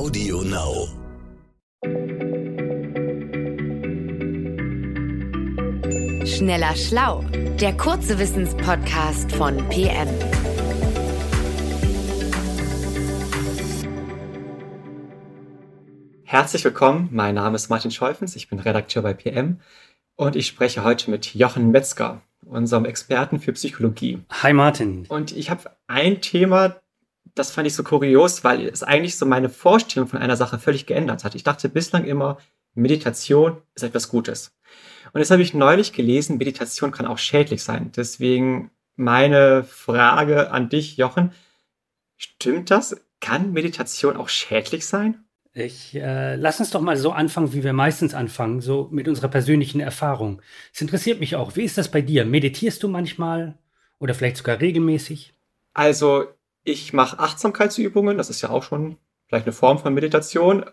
Audio Now. Schneller Schlau, der kurze Wissenspodcast von PM. Herzlich willkommen, mein Name ist Martin Scheufens, ich bin Redakteur bei PM und ich spreche heute mit Jochen Metzger, unserem Experten für Psychologie. Hi Martin. Und ich habe ein Thema, das fand ich so kurios, weil es eigentlich so meine Vorstellung von einer Sache völlig geändert hat. Ich dachte bislang immer, Meditation ist etwas Gutes. Und jetzt habe ich neulich gelesen, Meditation kann auch schädlich sein. Deswegen meine Frage an dich, Jochen. Stimmt das? Kann Meditation auch schädlich sein? Ich äh, lass uns doch mal so anfangen, wie wir meistens anfangen, so mit unserer persönlichen Erfahrung. Es interessiert mich auch. Wie ist das bei dir? Meditierst du manchmal oder vielleicht sogar regelmäßig? Also ich mache Achtsamkeitsübungen. Das ist ja auch schon vielleicht eine Form von Meditation.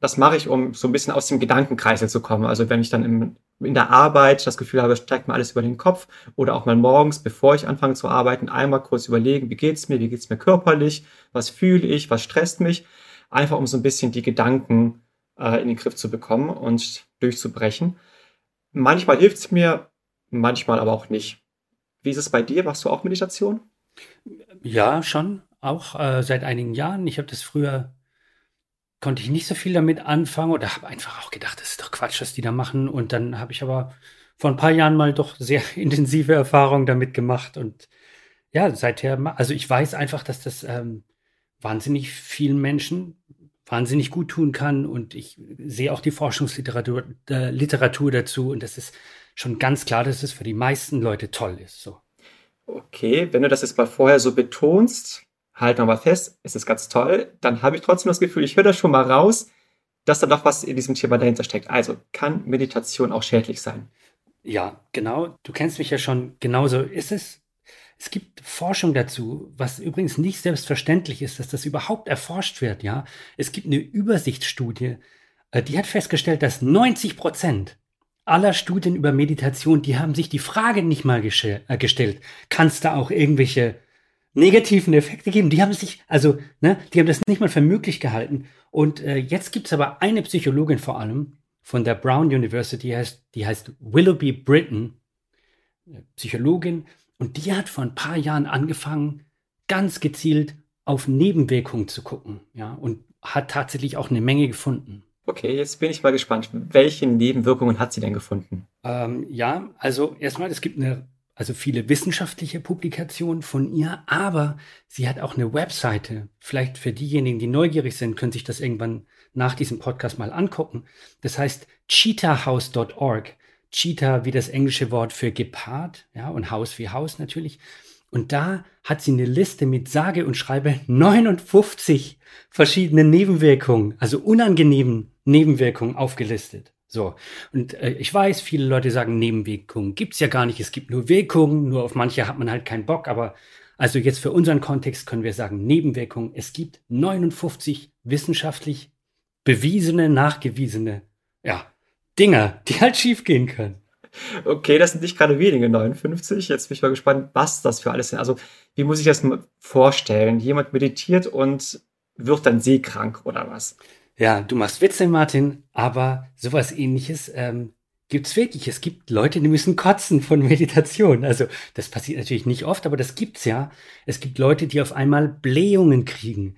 Das mache ich, um so ein bisschen aus dem Gedankenkreisel zu kommen. Also wenn ich dann im, in der Arbeit das Gefühl habe, steigt mir alles über den Kopf oder auch mal morgens, bevor ich anfange zu arbeiten, einmal kurz überlegen, wie geht's mir, wie geht's mir körperlich, was fühle ich, was stresst mich einfach um so ein bisschen die Gedanken äh, in den Griff zu bekommen und durchzubrechen. Manchmal hilft es mir, manchmal aber auch nicht. Wie ist es bei dir? Machst du auch Meditation? Ja, schon. Auch äh, seit einigen Jahren. Ich habe das früher, konnte ich nicht so viel damit anfangen oder habe einfach auch gedacht, das ist doch Quatsch, was die da machen. Und dann habe ich aber vor ein paar Jahren mal doch sehr intensive Erfahrungen damit gemacht. Und ja, seither, also ich weiß einfach, dass das ähm, wahnsinnig vielen Menschen wahnsinnig gut tun kann. Und ich sehe auch die Forschungsliteratur äh, Literatur dazu. Und das ist schon ganz klar, dass es für die meisten Leute toll ist. So. Okay, wenn du das jetzt mal vorher so betonst, halt mal fest, es ist ganz toll, dann habe ich trotzdem das Gefühl, ich höre das schon mal raus, dass da doch was in diesem Thema dahinter steckt. Also kann Meditation auch schädlich sein? Ja, genau. Du kennst mich ja schon. Genauso ist es. Es gibt Forschung dazu, was übrigens nicht selbstverständlich ist, dass das überhaupt erforscht wird, ja. Es gibt eine Übersichtsstudie, äh, die hat festgestellt, dass 90 Prozent aller Studien über Meditation, die haben sich die Frage nicht mal äh, gestellt, kann es da auch irgendwelche negativen Effekte geben? Die haben sich, also, ne, die haben das nicht mal für möglich gehalten. Und äh, jetzt gibt's aber eine Psychologin vor allem von der Brown University, die heißt, die heißt Willoughby Britton, äh, Psychologin, und die hat vor ein paar Jahren angefangen, ganz gezielt auf Nebenwirkungen zu gucken, ja, und hat tatsächlich auch eine Menge gefunden. Okay, jetzt bin ich mal gespannt. Welche Nebenwirkungen hat sie denn gefunden? Ähm, ja, also erstmal, es gibt eine, also viele wissenschaftliche Publikationen von ihr, aber sie hat auch eine Webseite. Vielleicht für diejenigen, die neugierig sind, können sich das irgendwann nach diesem Podcast mal angucken. Das heißt cheetahhouse.org. Cheetah wie das englische Wort für Gepard, ja, und Haus wie Haus natürlich. Und da hat sie eine Liste mit sage und schreibe 59 verschiedenen Nebenwirkungen, also unangenehmen Nebenwirkungen aufgelistet. So. Und äh, ich weiß, viele Leute sagen, Nebenwirkungen gibt's ja gar nicht. Es gibt nur Wirkungen, nur auf manche hat man halt keinen Bock. Aber also jetzt für unseren Kontext können wir sagen, Nebenwirkungen. Es gibt 59 wissenschaftlich bewiesene, nachgewiesene, ja, Dinger, die halt schief gehen können. Okay, das sind nicht gerade wenige 59. Jetzt bin ich mal gespannt, was das für alles sind. Also, wie muss ich das vorstellen? Jemand meditiert und wird dann seekrank oder was? Ja, du machst Witze, Martin, aber sowas ähnliches ähm, gibt's wirklich. Es gibt Leute, die müssen kotzen von Meditation. Also, das passiert natürlich nicht oft, aber das gibt's ja. Es gibt Leute, die auf einmal Blähungen kriegen,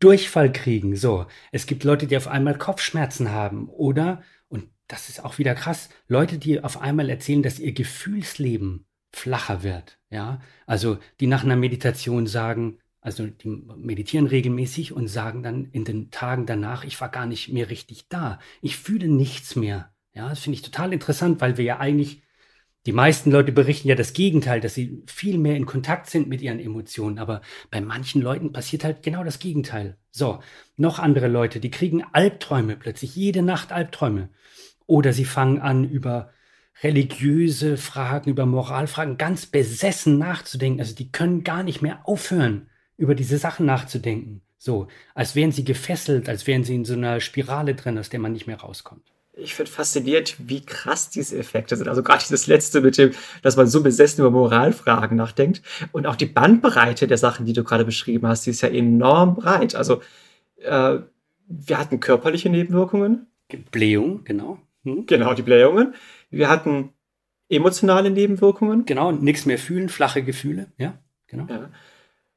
Durchfall kriegen, so. Es gibt Leute, die auf einmal Kopfschmerzen haben oder das ist auch wieder krass. Leute, die auf einmal erzählen, dass ihr Gefühlsleben flacher wird, ja. Also, die nach einer Meditation sagen, also die meditieren regelmäßig und sagen dann in den Tagen danach, ich war gar nicht mehr richtig da. Ich fühle nichts mehr. Ja, das finde ich total interessant, weil wir ja eigentlich, die meisten Leute berichten ja das Gegenteil, dass sie viel mehr in Kontakt sind mit ihren Emotionen. Aber bei manchen Leuten passiert halt genau das Gegenteil. So, noch andere Leute, die kriegen Albträume plötzlich, jede Nacht Albträume. Oder sie fangen an, über religiöse Fragen, über Moralfragen ganz besessen nachzudenken. Also die können gar nicht mehr aufhören, über diese Sachen nachzudenken. So, als wären sie gefesselt, als wären sie in so einer Spirale drin, aus der man nicht mehr rauskommt. Ich finde fasziniert, wie krass diese Effekte sind. Also gerade dieses letzte mit dem, dass man so besessen über Moralfragen nachdenkt. Und auch die Bandbreite der Sachen, die du gerade beschrieben hast, die ist ja enorm breit. Also äh, Wir hatten körperliche Nebenwirkungen. Blähung, genau. Hm? Genau, die Blähungen. Wir hatten emotionale Nebenwirkungen. Genau, nichts mehr fühlen, flache Gefühle, ja, genau. Ja.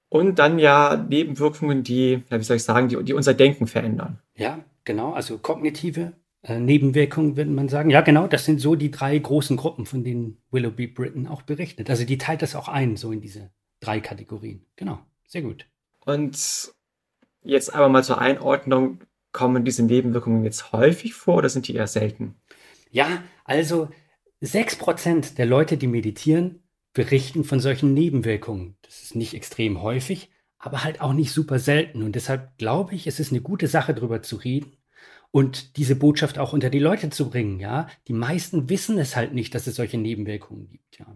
Und dann ja Nebenwirkungen, die, ja, wie soll ich sagen, die, die unser Denken verändern. Ja, genau, also kognitive äh, Nebenwirkungen, würde man sagen. Ja, genau, das sind so die drei großen Gruppen, von denen Willoughby Britton auch berichtet. Also die teilt das auch ein, so in diese drei Kategorien. Genau, sehr gut. Und jetzt aber mal zur Einordnung, kommen diese Nebenwirkungen jetzt häufig vor oder sind die eher selten? Ja, also 6% der Leute, die meditieren, berichten von solchen Nebenwirkungen. Das ist nicht extrem häufig, aber halt auch nicht super selten. Und deshalb glaube ich, es ist eine gute Sache, darüber zu reden und diese Botschaft auch unter die Leute zu bringen. Ja, die meisten wissen es halt nicht, dass es solche Nebenwirkungen gibt. Ja.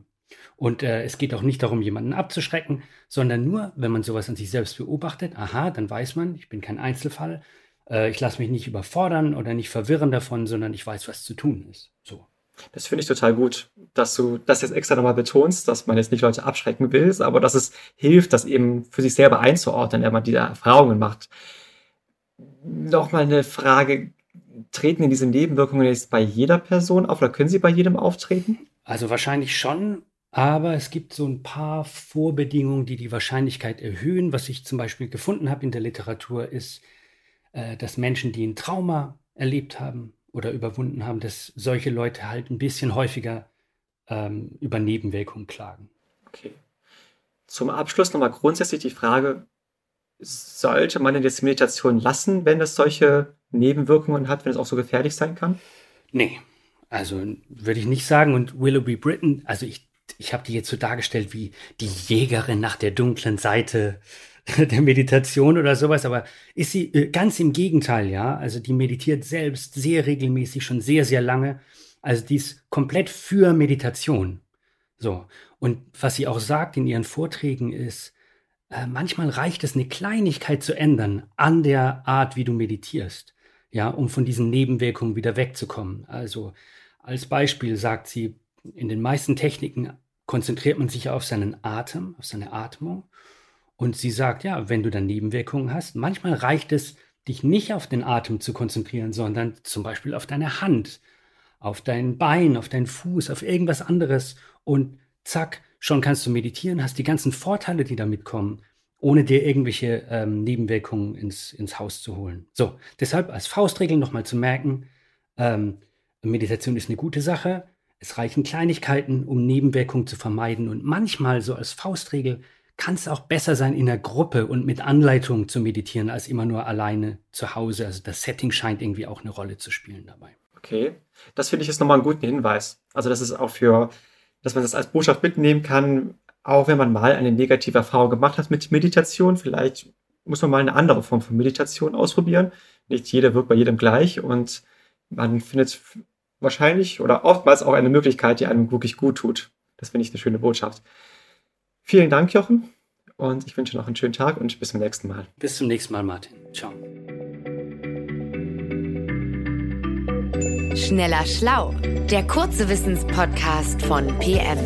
Und äh, es geht auch nicht darum, jemanden abzuschrecken, sondern nur, wenn man sowas an sich selbst beobachtet, aha, dann weiß man, ich bin kein Einzelfall, äh, ich lasse mich nicht überfordern oder nicht verwirren davon, sondern ich weiß, was zu tun ist. So. Das finde ich total gut, dass du das jetzt extra nochmal betonst, dass man jetzt nicht Leute abschrecken will, aber dass es hilft, das eben für sich selber einzuordnen, wenn man diese Erfahrungen macht. Nochmal eine Frage. Treten denn diese Nebenwirkungen jetzt bei jeder Person auf oder können sie bei jedem auftreten? Also wahrscheinlich schon, aber es gibt so ein paar Vorbedingungen, die die Wahrscheinlichkeit erhöhen. Was ich zum Beispiel gefunden habe in der Literatur ist, dass Menschen, die ein Trauma erlebt haben oder überwunden haben, dass solche Leute halt ein bisschen häufiger ähm, über Nebenwirkungen klagen. Okay. Zum Abschluss nochmal grundsätzlich die Frage, sollte man denn jetzt Meditation lassen, wenn es solche Nebenwirkungen hat, wenn es auch so gefährlich sein kann? Nee, also würde ich nicht sagen. Und Willoughby Britton, also ich ich habe die jetzt so dargestellt wie die Jägerin nach der dunklen Seite der Meditation oder sowas, aber ist sie äh, ganz im Gegenteil, ja. Also die meditiert selbst sehr regelmäßig, schon sehr, sehr lange. Also die ist komplett für Meditation. So. Und was sie auch sagt in ihren Vorträgen ist, äh, manchmal reicht es, eine Kleinigkeit zu ändern an der Art, wie du meditierst, ja, um von diesen Nebenwirkungen wieder wegzukommen. Also als Beispiel sagt sie, in den meisten Techniken konzentriert man sich auf seinen Atem, auf seine Atmung. Und sie sagt, ja, wenn du dann Nebenwirkungen hast, manchmal reicht es, dich nicht auf den Atem zu konzentrieren, sondern zum Beispiel auf deine Hand, auf dein Bein, auf deinen Fuß, auf irgendwas anderes. Und zack, schon kannst du meditieren, hast die ganzen Vorteile, die damit kommen, ohne dir irgendwelche ähm, Nebenwirkungen ins, ins Haus zu holen. So, deshalb als Faustregel nochmal zu merken, ähm, Meditation ist eine gute Sache, es reichen Kleinigkeiten, um Nebenwirkungen zu vermeiden. Und manchmal, so als Faustregel, kann es auch besser sein, in der Gruppe und mit Anleitung zu meditieren, als immer nur alleine zu Hause. Also das Setting scheint irgendwie auch eine Rolle zu spielen dabei. Okay, das finde ich jetzt nochmal einen guten Hinweis. Also das ist auch für, dass man das als Botschaft mitnehmen kann, auch wenn man mal eine negative Erfahrung gemacht hat mit Meditation. Vielleicht muss man mal eine andere Form von Meditation ausprobieren. Nicht jeder wirkt bei jedem gleich und man findet wahrscheinlich oder oftmals auch eine Möglichkeit, die einem wirklich gut tut. Das finde ich eine schöne Botschaft. Vielen Dank, Jochen. Und ich wünsche noch einen schönen Tag und bis zum nächsten Mal. Bis zum nächsten Mal, Martin. Ciao. Schneller Schlau, der kurze Wissenspodcast von PM.